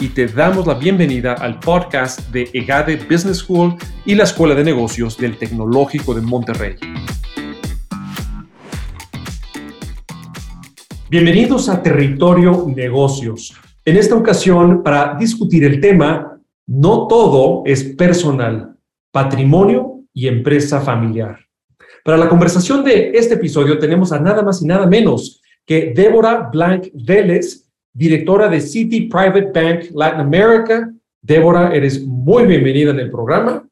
y te damos la bienvenida al podcast de EGADE Business School y la Escuela de Negocios del Tecnológico de Monterrey. Bienvenidos a Territorio Negocios. En esta ocasión, para discutir el tema, no todo es personal, patrimonio y empresa familiar. Para la conversación de este episodio tenemos a nada más y nada menos que Débora Blanc Vélez, directora de City Private Bank Latin America. Débora, eres muy bienvenida en el programa.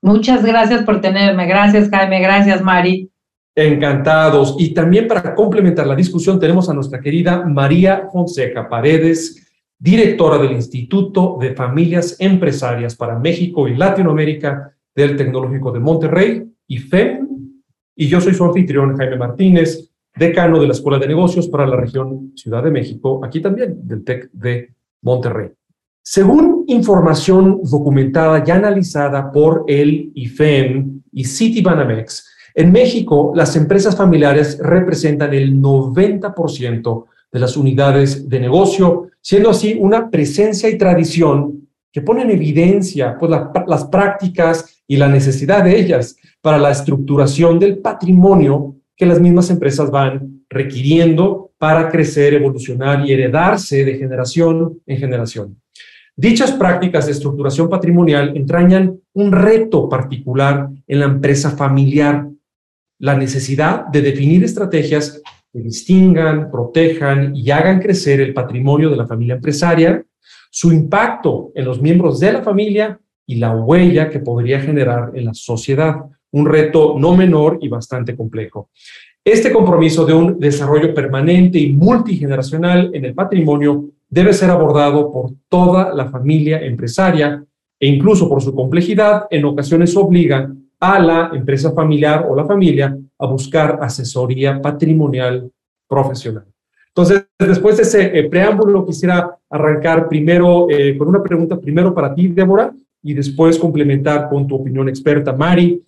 Muchas gracias por tenerme. Gracias, Jaime. Gracias, Mari. Encantados. Y también para complementar la discusión tenemos a nuestra querida María Fonseca Paredes, directora del Instituto de Familias Empresarias para México y Latinoamérica del Tecnológico de Monterrey, IFEM. Y yo soy su anfitrión, Jaime Martínez, decano de la Escuela de Negocios para la región Ciudad de México, aquí también del TEC de Monterrey. Según información documentada y analizada por el IFEM y Citibanamex, en México las empresas familiares representan el 90% de las unidades de negocio, siendo así una presencia y tradición que pone en evidencia pues, las prácticas y la necesidad de ellas para la estructuración del patrimonio que las mismas empresas van requiriendo para crecer, evolucionar y heredarse de generación en generación. Dichas prácticas de estructuración patrimonial entrañan un reto particular en la empresa familiar, la necesidad de definir estrategias que distingan, protejan y hagan crecer el patrimonio de la familia empresaria, su impacto en los miembros de la familia y la huella que podría generar en la sociedad un reto no menor y bastante complejo. Este compromiso de un desarrollo permanente y multigeneracional en el patrimonio debe ser abordado por toda la familia empresaria e incluso por su complejidad en ocasiones obliga a la empresa familiar o la familia a buscar asesoría patrimonial profesional. Entonces, después de ese eh, preámbulo, quisiera arrancar primero eh, con una pregunta, primero para ti, Débora, y después complementar con tu opinión experta, Mari.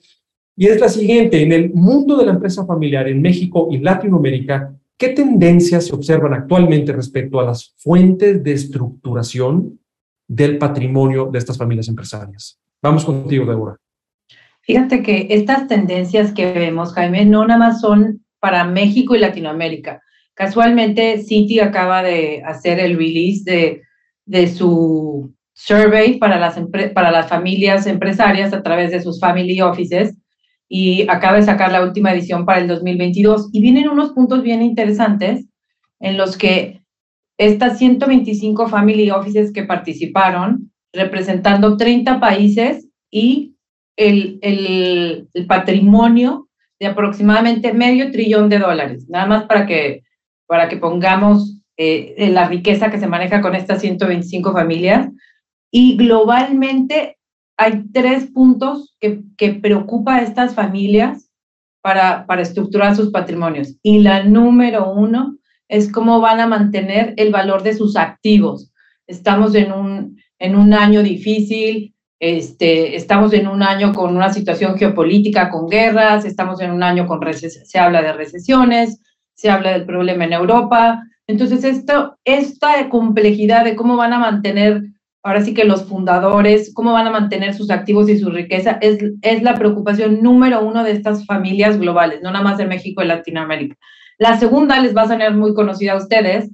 Y es la siguiente, en el mundo de la empresa familiar en México y Latinoamérica, ¿qué tendencias se observan actualmente respecto a las fuentes de estructuración del patrimonio de estas familias empresarias? Vamos contigo, Débora. Fíjate que estas tendencias que vemos, Jaime, no nada más son para México y Latinoamérica. Casualmente, Citi acaba de hacer el release de, de su survey para las, para las familias empresarias a través de sus family offices y acaba de sacar la última edición para el 2022 y vienen unos puntos bien interesantes en los que estas 125 family offices que participaron, representando 30 países y el, el, patrimonio de aproximadamente medio trillón de dólares, nada más para que, para que pongamos eh, la riqueza que se maneja con estas 125 familias. Y globalmente hay tres puntos que, que preocupa a estas familias para, para estructurar sus patrimonios. Y la número uno es cómo van a mantener el valor de sus activos. Estamos en un, en un año difícil, este, estamos en un año con una situación geopolítica, con guerras, estamos en un año con se habla de recesiones, se habla del problema en Europa. Entonces, esto, esta complejidad de cómo van a mantener ahora sí que los fundadores, cómo van a mantener sus activos y su riqueza, es, es la preocupación número uno de estas familias globales, no nada más de México y Latinoamérica. La segunda, les va a sonar muy conocida a ustedes,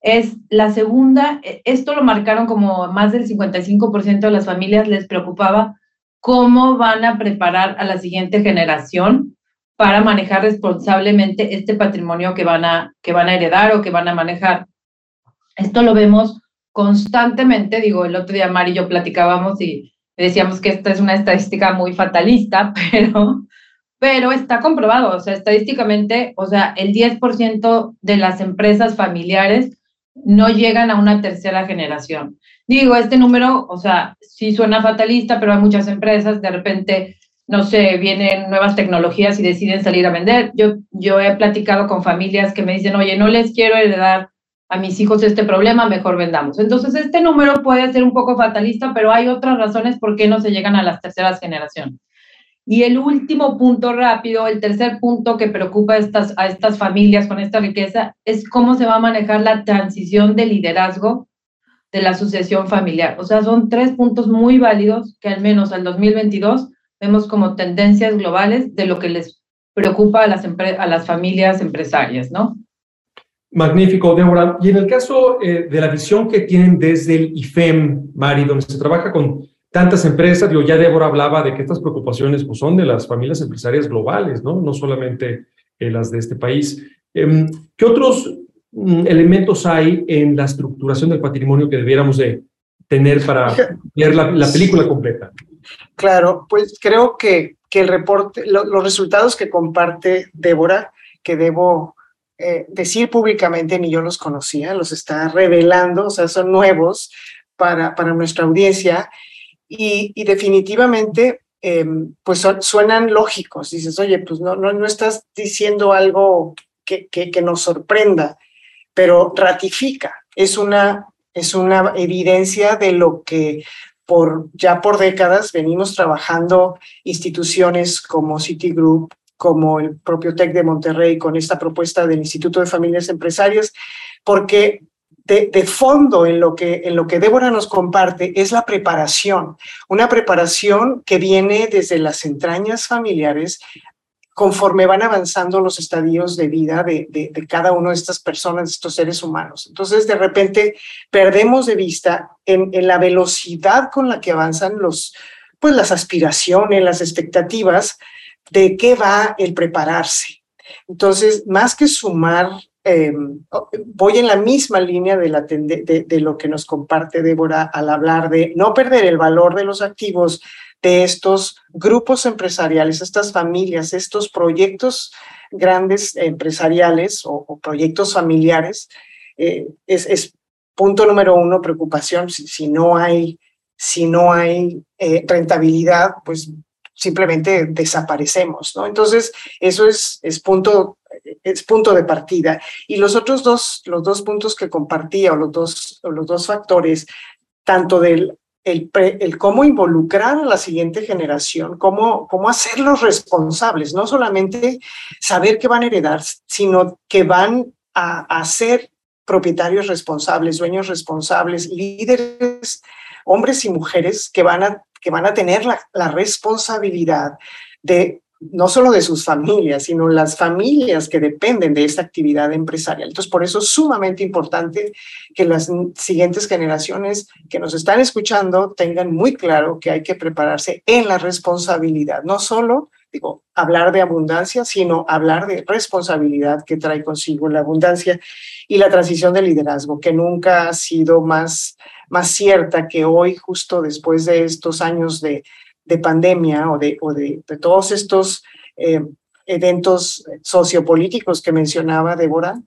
es la segunda, e, esto lo marcaron como más del 55% de las familias les preocupaba cómo van a preparar a la siguiente generación para manejar responsablemente este patrimonio que van a, que van a heredar o que van a manejar. Esto lo vemos constantemente, digo, el otro día Mari y yo platicábamos y decíamos que esta es una estadística muy fatalista, pero, pero está comprobado, o sea, estadísticamente, o sea, el 10% de las empresas familiares no llegan a una tercera generación. Digo, este número, o sea, sí suena fatalista, pero hay muchas empresas, de repente, no sé, vienen nuevas tecnologías y deciden salir a vender. Yo, yo he platicado con familias que me dicen, oye, no les quiero heredar a mis hijos este problema, mejor vendamos. Entonces, este número puede ser un poco fatalista, pero hay otras razones por qué no se llegan a las terceras generaciones. Y el último punto rápido, el tercer punto que preocupa a estas, a estas familias con esta riqueza, es cómo se va a manejar la transición de liderazgo de la sucesión familiar. O sea, son tres puntos muy válidos que al menos al 2022 vemos como tendencias globales de lo que les preocupa a las, a las familias empresarias, ¿no? Magnífico, Débora. Y en el caso eh, de la visión que tienen desde el IFEM, Mari, donde se trabaja con tantas empresas, digo, ya Débora hablaba de que estas preocupaciones pues, son de las familias empresarias globales, ¿no? No solamente eh, las de este país. Em, ¿Qué otros mm, elementos hay en la estructuración del patrimonio que debiéramos de tener para ver la, película completa? Claro, pues creo que, que el reporte, los resultados que comparte Débora, que debo eh, decir públicamente, ni yo los conocía, los está revelando, o sea, son nuevos para, para nuestra audiencia y, y definitivamente em, pues suenan lógicos. Dices, oye, pues no, no, no estás diciendo algo que, que, que, nos sorprenda, pero ratifica, es una, es una evidencia de lo que por, ya por décadas venimos trabajando instituciones como Citigroup, como el propio TEC de Monterrey con esta propuesta del Instituto de Familias Empresarias, porque de, fondo en lo, que, en lo que Débora nos comparte es la preparación, una preparación que viene desde las entrañas familiares conforme van avanzando los estadios de vida de, de, cada una de estas personas, estos seres humanos. Entonces, de repente, perdemos de vista en, en la velocidad con la que avanzan los, pues, las aspiraciones, las expectativas, de qué va el prepararse. Entonces, más que sumar, eh, voy en la misma línea de, lo que nos comparte Débora al hablar de no perder el valor de los activos de estos grupos empresariales, estas familias, estos proyectos grandes empresariales o, proyectos familiares. Eh, es, punto número uno, preocupación. Si, si no hay, si no hay eh, rentabilidad, pues simplemente desaparecemos, ¿no? Entonces, eso es, es, punto, es punto de partida. Y los otros dos, los dos puntos que compartía, o los dos, o los dos factores, tanto del el, cómo involucrar a la siguiente generación, cómo, cómo hacerlos responsables, no solamente saber que van a heredar, sino que van a, a ser propietarios responsables, dueños responsables, líderes, hombres y mujeres que van a que van a tener la, responsabilidad de no solo de sus familias, sino las familias que dependen de esta actividad empresarial. Entonces, por eso es sumamente importante que las siguientes generaciones que nos están escuchando tengan muy claro que hay que prepararse en la responsabilidad, no solo, digo, hablar de abundancia, sino hablar de responsabilidad que trae consigo la abundancia y la transición de liderazgo, que nunca ha sido más más cierta que hoy, justo después de estos años de, de pandemia o de, o de, de todos estos eh, eventos sociopolíticos que mencionaba Débora,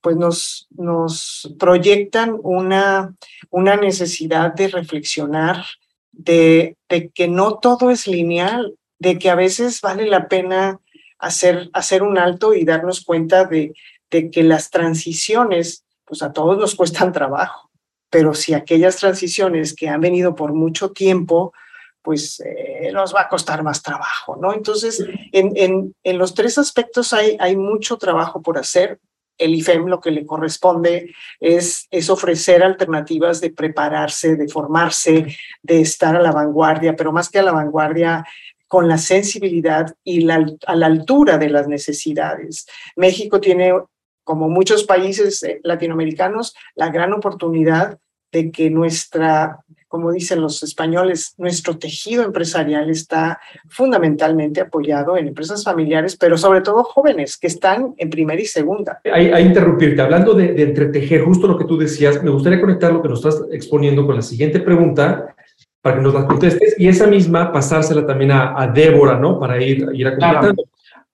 pues nos, nos proyectan una, una necesidad de reflexionar, de, de, que no todo es lineal, de que a veces vale la pena hacer, hacer un alto y darnos cuenta de, que las transiciones, pues a todos nos cuestan trabajo pero si aquellas transiciones que han venido por mucho tiempo, pues eh, nos va a costar más trabajo, ¿no? Entonces, en, en, en los tres aspectos hay, hay mucho trabajo por hacer. El IFEM lo que le corresponde es, es ofrecer alternativas de prepararse, de formarse, de estar a la vanguardia, pero más que a la vanguardia, con la sensibilidad y la, a la altura de las necesidades. México tiene como muchos países eh, latinoamericanos, la gran oportunidad de que nuestra, como dicen los españoles, nuestro tejido empresarial está fundamentalmente apoyado en empresas familiares, pero sobre todo jóvenes que están en primera y segunda. Ahí, ahí interrumpirte, hablando de, de, entretejer justo lo que tú decías, me gustaría conectar lo que nos estás exponiendo con la siguiente pregunta para que nos la contestes y esa misma pasársela también a, a Débora, ¿no? Para ir, ir a Claro.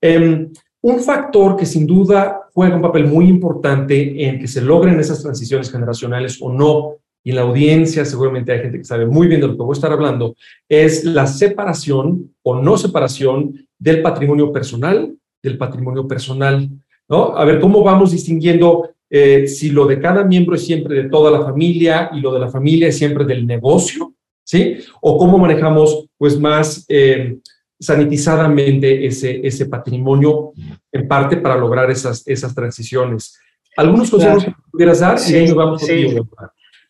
Eh, un factor que sin duda juega un papel muy importante en que se logren esas transiciones generacionales o no y en la audiencia seguramente hay gente que sabe muy bien de lo que voy a estar hablando, es la separación o no separación del patrimonio personal del patrimonio personal, ¿no? A ver, ¿cómo vamos distinguiendo eh, si lo de cada miembro es siempre de toda la familia y lo de la familia es siempre del negocio, ¿sí? O cómo manejamos, pues, más eh, sanitizadamente ese, ese patrimonio, en parte para lograr esas, esas transiciones. ¿Algunos consejos que pudieras dar? Sí, y vamos sí.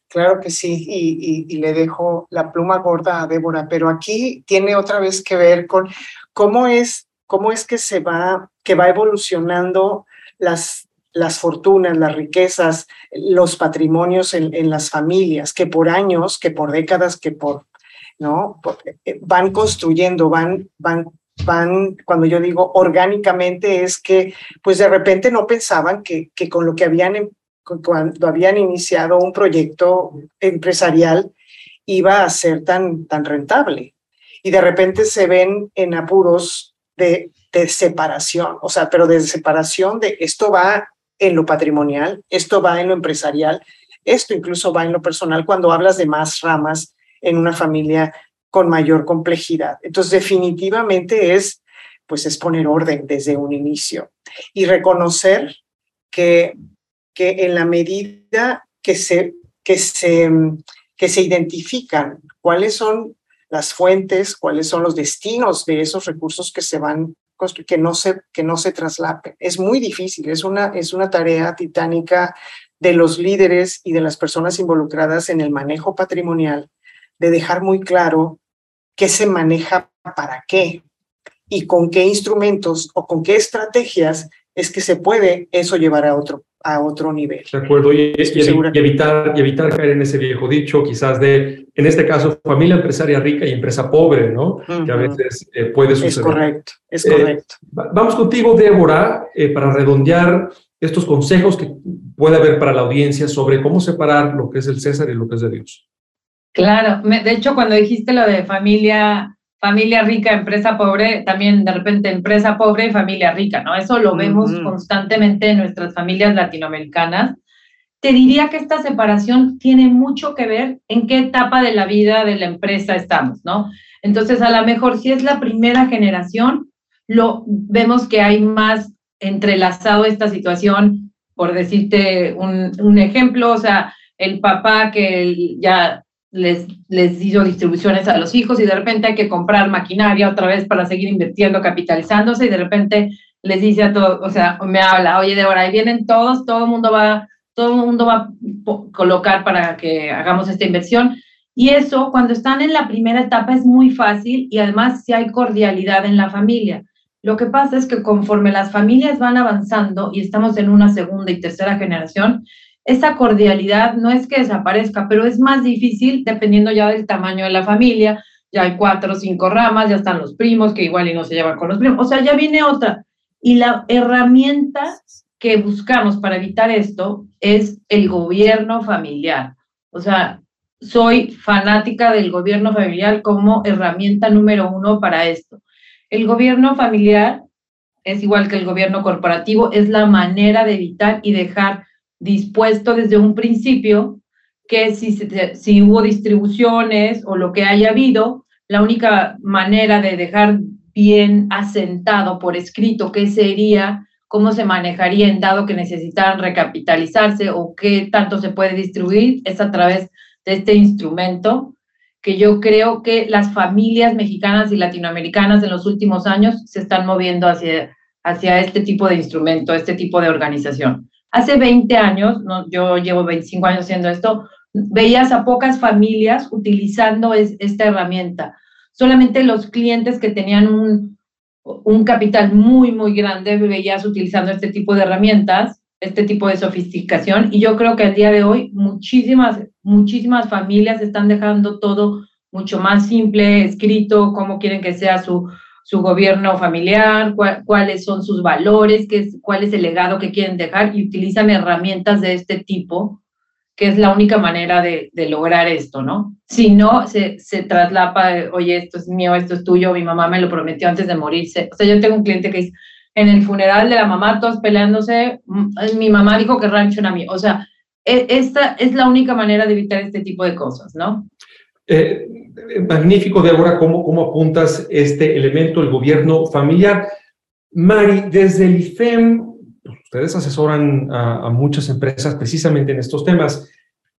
Claro que sí, y, y, le dejo la pluma gorda a Débora, pero aquí tiene otra vez que ver con cómo es, cómo es que se va, que va evolucionando las, las fortunas, las riquezas, los patrimonios en, las familias, que por años, que por décadas, que por, ¿no? Eh, van construyendo, van, van van, cuando yo digo orgánicamente, es que pues de repente no pensaban que, que con lo que habían, em, cuando habían iniciado un proyecto empresarial, iba a ser tan, tan rentable. Y de repente se ven en apuros de, de separación, o sea, pero de separación de esto va en lo patrimonial, esto va en lo empresarial, esto incluso va en lo personal cuando hablas de más ramas en una familia con mayor complejidad. Entonces, definitivamente es, pues, es poner orden desde un inicio y reconocer que, que en la medida que se, que, se, que se identifican cuáles son las fuentes, cuáles son los destinos de esos recursos que se van que no se que no se. Es muy difícil, es una es una tarea titánica de los líderes y de las personas involucradas en el manejo patrimonial de dejar muy claro qué se maneja para qué y con qué instrumentos o con qué estrategias es que se puede eso llevar a otro, a otro nivel. De acuerdo, y, evitar, y evitar caer en ese viejo dicho, quizás de, en este caso, familia empresaria rica y empresa pobre, ¿no? Que a veces eh, puede suceder. Es correcto, es eh, correcto. vamos contigo, Débora, eh, para redondear estos consejos que puede haber para la audiencia sobre cómo separar lo que es el César y lo que es de Dios. Claro, de hecho cuando dijiste lo de familia, familia rica, empresa pobre, también de repente empresa pobre y familia rica, ¿no? Eso lo vemos constantemente en nuestras familias latinoamericanas. Te diría que esta separación tiene mucho que ver en qué etapa de la vida de la empresa estamos, ¿no? Entonces, a lo mejor si es la primera generación, lo vemos que hay más entrelazado esta situación, por decirte un, un ejemplo, o sea, el papá que ya les, les hizo distribuciones a los hijos y de repente hay que comprar maquinaria otra vez para seguir invirtiendo, capitalizándose y de repente les dice a todos, o sea, me habla, oye, Débora, ahí vienen todos, todo el mundo va, todo el mundo va a colocar para que hagamos esta inversión. Y eso, cuando están en la primera etapa, es muy fácil y además si hay cordialidad en la familia. Lo que pasa es que conforme las familias van avanzando y estamos en una segunda y tercera generación, esa cordialidad no es que desaparezca, pero es más difícil dependiendo ya del tamaño de la familia. Ya hay cuatro o cinco ramas, ya están los primos que igual y no se llevan con los primos. O sea, ya viene otra. Y la herramienta que buscamos para evitar esto es el gobierno familiar. O sea, soy fanática del gobierno familiar como herramienta número uno para esto. El gobierno familiar es igual que el gobierno corporativo, es la manera de evitar y dejar dispuesto desde un principio que si, hubo distribuciones o lo que haya habido, la única manera de dejar bien asentado por escrito qué sería, cómo se manejaría en dado que necesitaran recapitalizarse o qué tanto se puede distribuir es a través de este instrumento que yo creo que las familias mexicanas y latinoamericanas en los últimos años se están moviendo hacia, hacia este tipo de instrumento, este tipo de organización. Hace 20 años, yo llevo 25 años haciendo esto, veías a pocas familias utilizando esta herramienta. Solamente los clientes que tenían un, un capital muy, muy grande veías utilizando este tipo de herramientas, este tipo de sofisticación. Y yo creo que al día de hoy muchísimas, muchísimas familias están dejando todo mucho más simple, escrito, cómo quieren que sea su, su gobierno familiar, cuáles son sus valores, qué es, cuál es el legado que quieren dejar y utilizan herramientas de este tipo, que es la única manera de, de lograr esto, ¿no? Si no, se, se traslapa, oye, esto es mío, esto es tuyo, mi mamá me lo prometió antes de morirse. O sea, yo tengo un cliente que dice, en el funeral de la mamá, todos peleándose, mm, mi mamá dijo que rancho era mío. O sea, e, esta es la única manera de evitar este tipo de cosas, ¿no? Eh, magnífico, Débora, cómo, cómo apuntas este elemento, el gobierno familiar. Mari, desde el IFEM, ustedes asesoran a, a muchas empresas precisamente en estos temas.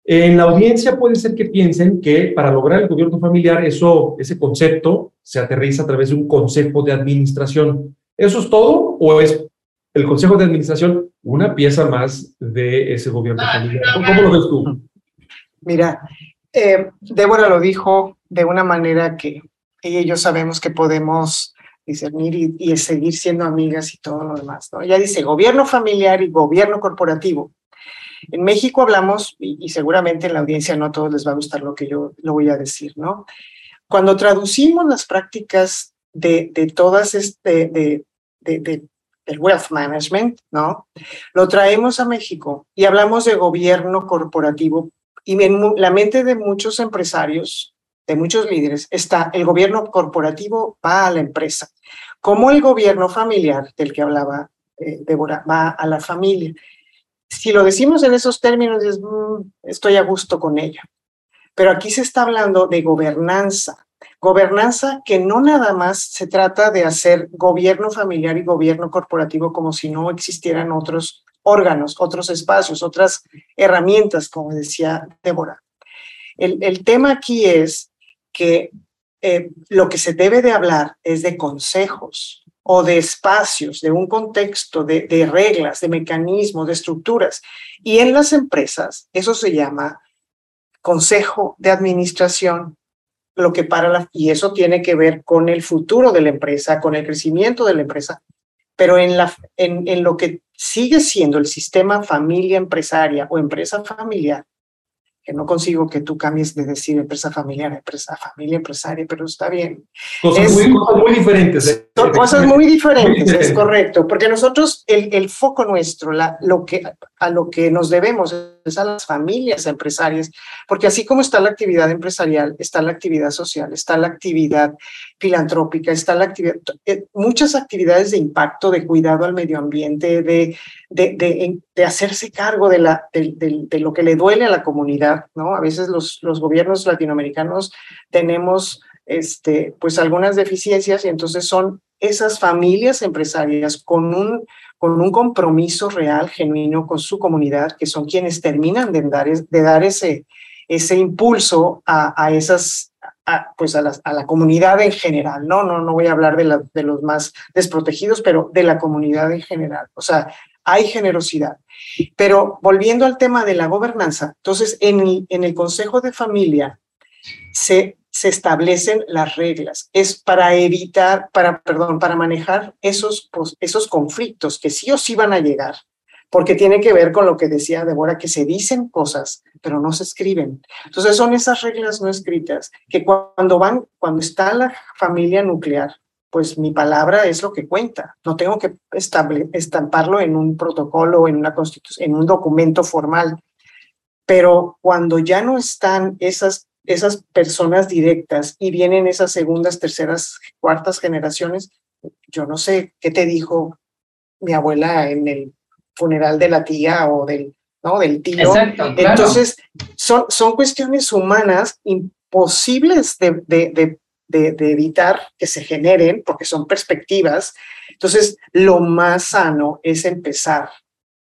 En la audiencia puede ser que piensen que para lograr el gobierno familiar, eso, ese concepto se aterriza a través de un consejo de administración. ¿Eso es todo o es el consejo de administración una pieza más de ese gobierno familiar? ¿Cómo lo ves tú? Mira, eh, Débora lo dijo de una manera que ella y yo sabemos que podemos discernir y, seguir siendo amigas y todo lo demás. ¿no? Ella dice gobierno familiar y gobierno corporativo. En México hablamos, y, seguramente en la audiencia no a todos les va a gustar lo que yo lo voy a decir. Cuando traducimos las prácticas de, todas este, de, del wealth management, ¿no? Lo traemos a México y hablamos de gobierno corporativo y en la mente de muchos empresarios, de muchos líderes, está el gobierno corporativo va a la empresa, como el gobierno familiar del que hablaba eh, Débora va a la familia si lo decimos en esos términos, es, mm, estoy a gusto con ella. Pero aquí se está hablando de gobernanza. Gobernanza que no nada más se trata de hacer gobierno familiar y gobierno corporativo como si no existieran otros órganos, otros espacios, otras herramientas, como decía Débora. El, el tema aquí es que eh, lo que se debe de hablar es de consejos, o de espacios, de un contexto, de, de, reglas, de mecanismos, de estructuras. Y en las empresas, eso se llama consejo de administración, lo que para la, y eso tiene que ver con el futuro de la empresa, con el crecimiento de la empresa, pero en, la, en, en lo que sigue siendo el sistema familia empresaria o empresa familiar, que no consigo que tú cambies de decir empresa familiar a empresa familia empresaria, pero está bien. Cosas, es, muy, cosas muy, diferentes. ¿eh? Son cosas muy diferentes, muy es correcto, porque nosotros, el, el foco nuestro, la, lo que, a lo que nos debemos es a las familias empresarias, porque así como está la actividad empresarial, está la actividad social, está la actividad filantrópica, está la actividad, eh, muchas actividades de impacto, de cuidado al medio ambiente, de, de, de, hacerse cargo de, la, de, lo que le duele a la comunidad, ¿no? A veces los, los gobiernos latinoamericanos tenemos este, pues algunas deficiencias y entonces son esas familias empresarias con un, con un compromiso real, genuino con su comunidad, que son quienes terminan de dar, de dar ese, ese impulso a, a esas, a, pues a la, a la, comunidad en general, ¿no? No, no voy a hablar de, la, de los más desprotegidos, pero de la comunidad en general. O sea, hay generosidad. Pero volviendo al tema de la gobernanza, entonces en en el Consejo de Familia se se establecen las reglas. Es para evitar, para, perdón, para manejar esos, esos conflictos que sí o sí van a llegar, porque tiene que ver con lo que decía Débora, que se dicen cosas, pero no se escriben. Entonces son esas reglas no escritas que cuando van, cuando está la familia nuclear, pues mi palabra es lo que cuenta. No tengo que estamparlo en un protocolo en una constitución, en un documento formal. Pero cuando ya no están esas esas personas directas y vienen esas segundas, terceras, cuartas generaciones, yo no sé qué te dijo mi abuela en el funeral de la tía o del, ¿no? del tío. Exacto, claro. Entonces, son, son cuestiones humanas imposibles de, de, de, de, evitar que se generen porque son perspectivas. Entonces, lo más sano es empezar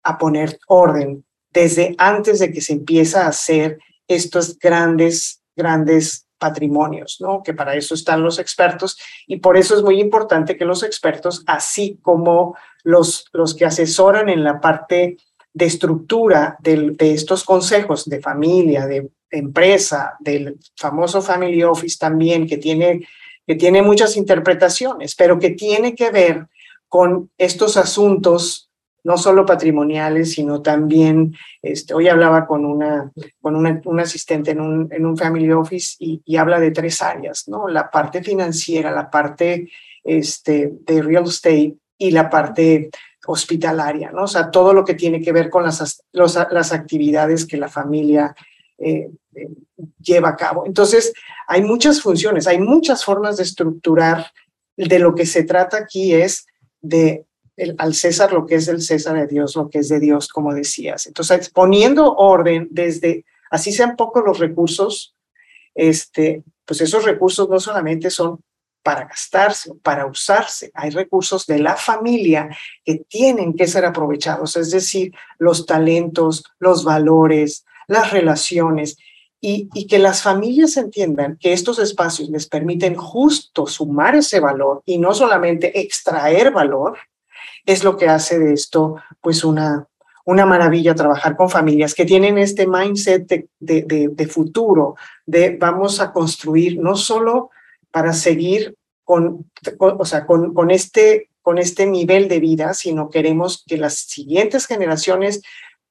a poner orden desde antes de que se empieza a hacer estos grandes grandes patrimonios, ¿no? Que para eso están los expertos y por eso es muy importante que los expertos, así como los, los que asesoran en la parte de estructura de, estos consejos de familia, de empresa, del famoso Family Office también, que tiene, que tiene muchas interpretaciones, pero que tiene que ver con estos asuntos no solo patrimoniales, sino también, este, hoy hablaba con una, con una, un asistente en un, en un family office y, habla de tres áreas, ¿no? La parte financiera, la parte este, de real estate y la parte hospitalaria, ¿no? O sea, todo lo que tiene que ver con las, las actividades que la familia eh, eh, lleva a cabo. Entonces, hay muchas funciones, hay muchas formas de estructurar. De lo que se trata aquí es de al César lo que es del César, a Dios lo que es de Dios, como decías. Entonces, poniendo orden desde, así sean pocos los recursos, este, pues esos recursos no solamente son para gastarse para usarse, hay recursos de la familia que tienen que ser aprovechados, es decir, los talentos, los valores, las relaciones, y, y, que las familias entiendan que estos espacios les permiten justo sumar ese valor y no solamente extraer valor, es lo que hace de esto pues una, una maravilla trabajar con familias que tienen este mindset de, de, futuro, de vamos a construir no solo para seguir con, o sea, con, con, este, con este nivel de vida, sino queremos que las siguientes generaciones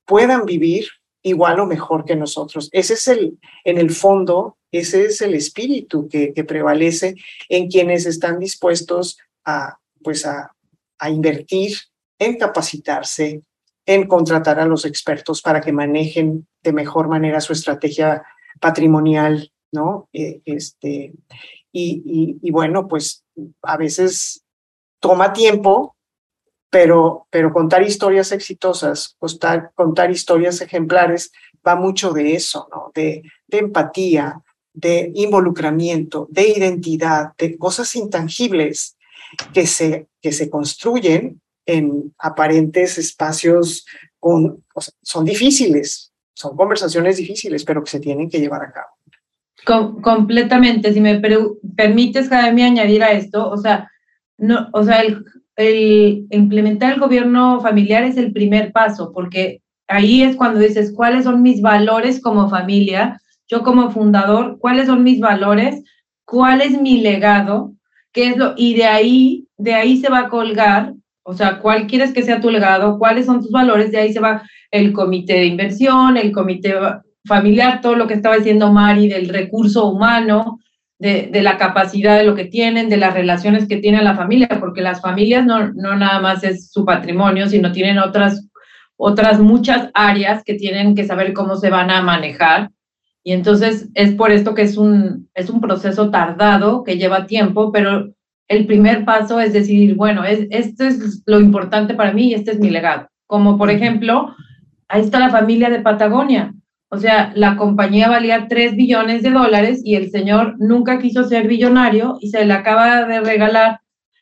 puedan vivir igual o mejor que nosotros. Ese es el, en el fondo, ese es el espíritu que, que prevalece en quienes están dispuestos a, pues a, a invertir en capacitarse, en contratar a los expertos para que manejen de mejor manera su estrategia patrimonial, ¿no? Eh, este, y, y, bueno, pues a veces toma tiempo, pero, pero contar historias exitosas, contar, historias ejemplares, va mucho de eso, ¿no? De, de empatía, de involucramiento, de identidad, de cosas intangibles que se, que se construyen en aparentes espacios con, son difíciles, son conversaciones difíciles, pero que se tienen que llevar a cabo. completamente, si me permites, Jaime, añadir a esto, o sea, no, o sea, el, el implementar el gobierno familiar es el primer paso, porque ahí es cuando dices, ¿cuáles son mis valores como familia? Yo como fundador, ¿cuáles son mis valores? ¿Cuál es mi legado? ¿Qué es lo? Y de ahí, de ahí se va a colgar o sea, ¿cuál quieres que sea tu legado? ¿Cuáles son tus valores? De ahí se va el comité de inversión, el comité familiar, todo lo que estaba diciendo Mari del recurso humano, de, de, la capacidad de lo que tienen, de las relaciones que tiene la familia, porque las familias no, no nada más es su patrimonio, sino tienen otras, otras muchas áreas que tienen que saber cómo se van a manejar. Y entonces es por esto que es un, es un proceso tardado, que lleva tiempo, pero el primer paso es decir, bueno, es, esto es lo importante para mí y este es mi legado. Como por ejemplo, ahí está la familia de Patagonia. O sea, la compañía valía 3 billones de dólares y el señor nunca quiso ser billonario y se le acaba de regalar,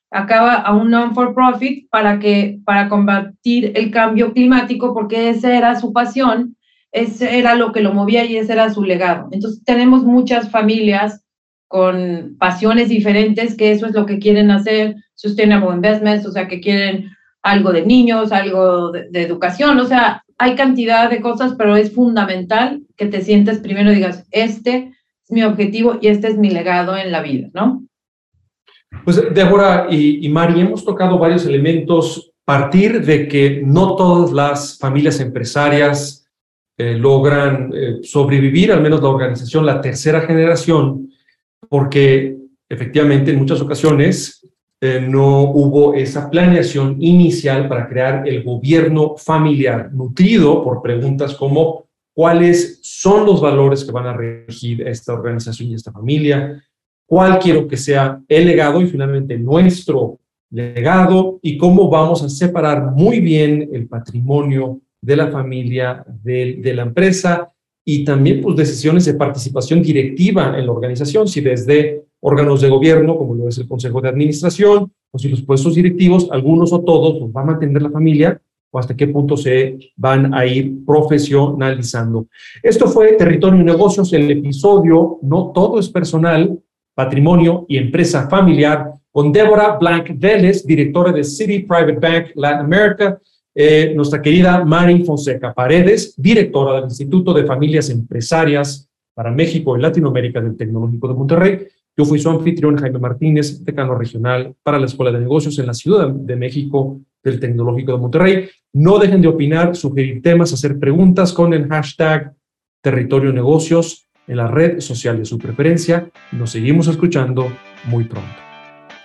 acaba a un non-for-profit para, que, para combatir el cambio climático porque esa era su pasión, ese era lo que lo movía y ese era su legado. Entonces tenemos muchas familias con pasiones diferentes, que eso es lo que quieren hacer, Sustainable Investments, o sea, que quieren algo de niños, algo de, educación, o sea, hay cantidad de cosas, pero es fundamental que te sientes primero y digas, este es mi objetivo y este es mi legado en la vida, ¿no? Pues Débora y, y Mari, hemos tocado varios elementos, partir de que no todas las familias empresarias eh, logran eh, sobrevivir, al menos la organización, la tercera generación, porque efectivamente en muchas ocasiones eh, no hubo esa planeación inicial para crear el gobierno familiar, nutrido por preguntas como cuáles son los valores que van a regir esta organización y esta familia, cuál quiero que sea el legado y finalmente nuestro legado y cómo vamos a separar muy bien el patrimonio de la familia, de, la empresa y también pues, decisiones de participación directiva en la organización, si desde órganos de gobierno, como lo es el Consejo de Administración, o si los puestos directivos, algunos o todos, los va a mantener la familia, o hasta qué punto se van a ir profesionalizando. Esto fue Territorio y Negocios, el episodio No Todo es Personal, Patrimonio y Empresa Familiar, con Débora Blank Vélez, directora de City Private Bank Latin America, eh, nuestra querida Mari Fonseca Paredes, directora del Instituto de Familias Empresarias para México y Latinoamérica del Tecnológico de Monterrey. Yo fui su anfitrión, Jaime Martínez, decano regional para la Escuela de Negocios en la Ciudad de México del Tecnológico de Monterrey. No dejen de opinar, sugerir temas, hacer preguntas con el hashtag Territorio Negocios en la red social de su preferencia. Nos seguimos escuchando muy pronto.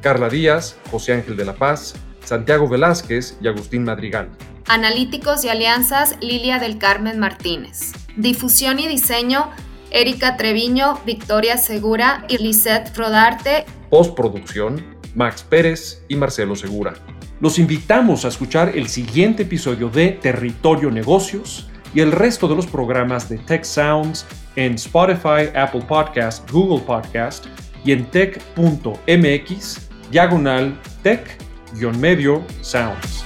Carla Díaz, José Ángel de la Paz, Santiago Velázquez y Agustín Madrigal. Analíticos y alianzas, Lilia del Carmen Martínez. Difusión y diseño, Erika Treviño, Victoria Segura y Lisette Rodarte. Postproducción, Max Pérez y Marcelo Segura. Los invitamos a escuchar el siguiente episodio de Territorio Negocios y el resto de los programas de Tech Sounds en Spotify, Apple Podcast, Google Podcast y en tech.mx diagonal tech-medio sounds.